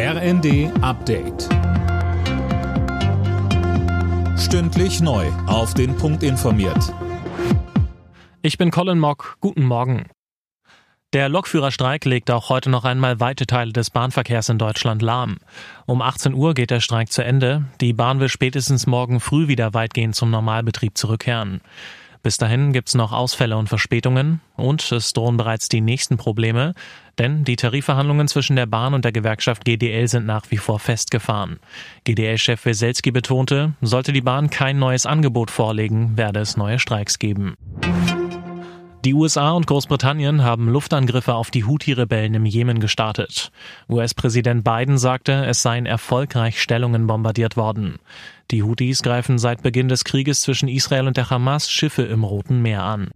RND Update. Stündlich neu. Auf den Punkt informiert. Ich bin Colin Mock. Guten Morgen. Der Lokführerstreik legt auch heute noch einmal weite Teile des Bahnverkehrs in Deutschland lahm. Um 18 Uhr geht der Streik zu Ende. Die Bahn will spätestens morgen früh wieder weitgehend zum Normalbetrieb zurückkehren. Bis dahin gibt's noch Ausfälle und Verspätungen und es drohen bereits die nächsten Probleme, denn die Tarifverhandlungen zwischen der Bahn und der Gewerkschaft GDL sind nach wie vor festgefahren. GDL-Chef Weselski betonte, sollte die Bahn kein neues Angebot vorlegen, werde es neue Streiks geben. Die USA und Großbritannien haben Luftangriffe auf die Houthi-Rebellen im Jemen gestartet. US-Präsident Biden sagte, es seien erfolgreich Stellungen bombardiert worden. Die Houthis greifen seit Beginn des Krieges zwischen Israel und der Hamas Schiffe im Roten Meer an.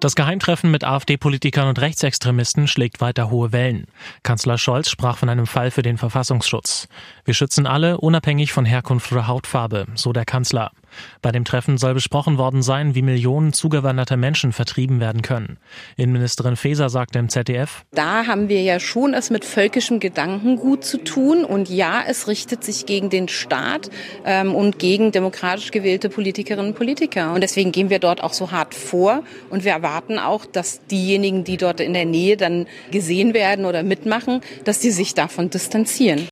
Das Geheimtreffen mit AfD-Politikern und Rechtsextremisten schlägt weiter hohe Wellen. Kanzler Scholz sprach von einem Fall für den Verfassungsschutz. Wir schützen alle, unabhängig von Herkunft oder Hautfarbe, so der Kanzler. Bei dem Treffen soll besprochen worden sein, wie Millionen zugewanderter Menschen vertrieben werden können. Innenministerin Faeser sagte im ZDF, Da haben wir ja schon es mit völkischem Gedankengut zu tun. Und ja, es richtet sich gegen den Staat ähm, und gegen demokratisch gewählte Politikerinnen und Politiker. Und deswegen gehen wir dort auch so hart vor. Und wir erwarten auch, dass diejenigen, die dort in der Nähe dann gesehen werden oder mitmachen, dass die sich davon distanzieren.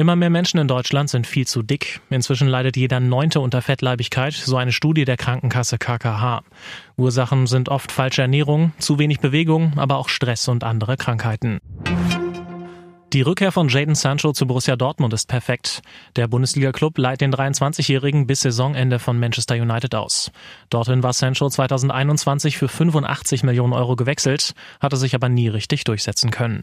Immer mehr Menschen in Deutschland sind viel zu dick. Inzwischen leidet jeder Neunte unter Fettleibigkeit, so eine Studie der Krankenkasse KKH. Ursachen sind oft falsche Ernährung, zu wenig Bewegung, aber auch Stress und andere Krankheiten. Die Rückkehr von Jaden Sancho zu Borussia Dortmund ist perfekt. Der Bundesliga-Club leiht den 23-Jährigen bis Saisonende von Manchester United aus. Dorthin war Sancho 2021 für 85 Millionen Euro gewechselt, hatte sich aber nie richtig durchsetzen können.